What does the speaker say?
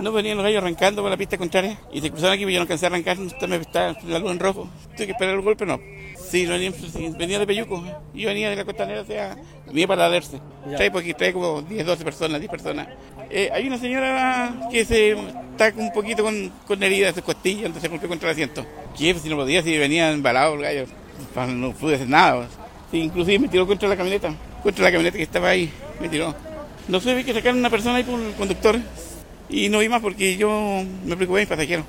No venían los gallos arrancando por la pista contraria y se cruzaron aquí, pero yo no alcancé a arrancar, me está la luz en rojo. Tuve que esperar el golpe, no. Sí, venía, venía de Peyuco. Yo venía de la costanera, o sea, venía para Alerce. Trae, porque trae como 10, 12 personas, 10 personas. Eh, hay una señora que se está un poquito con, con heridas de costillas, entonces se golpeó contra el asiento. ¿Qué? Si no podía, si venía embalado el gallo. No pude hacer nada. Sí, inclusive me tiró contra la camioneta, contra la camioneta que estaba ahí, me tiró. No sé, vi que sacaron una persona ahí por el conductor y no vi más porque yo me preocupé de mis pasajeros.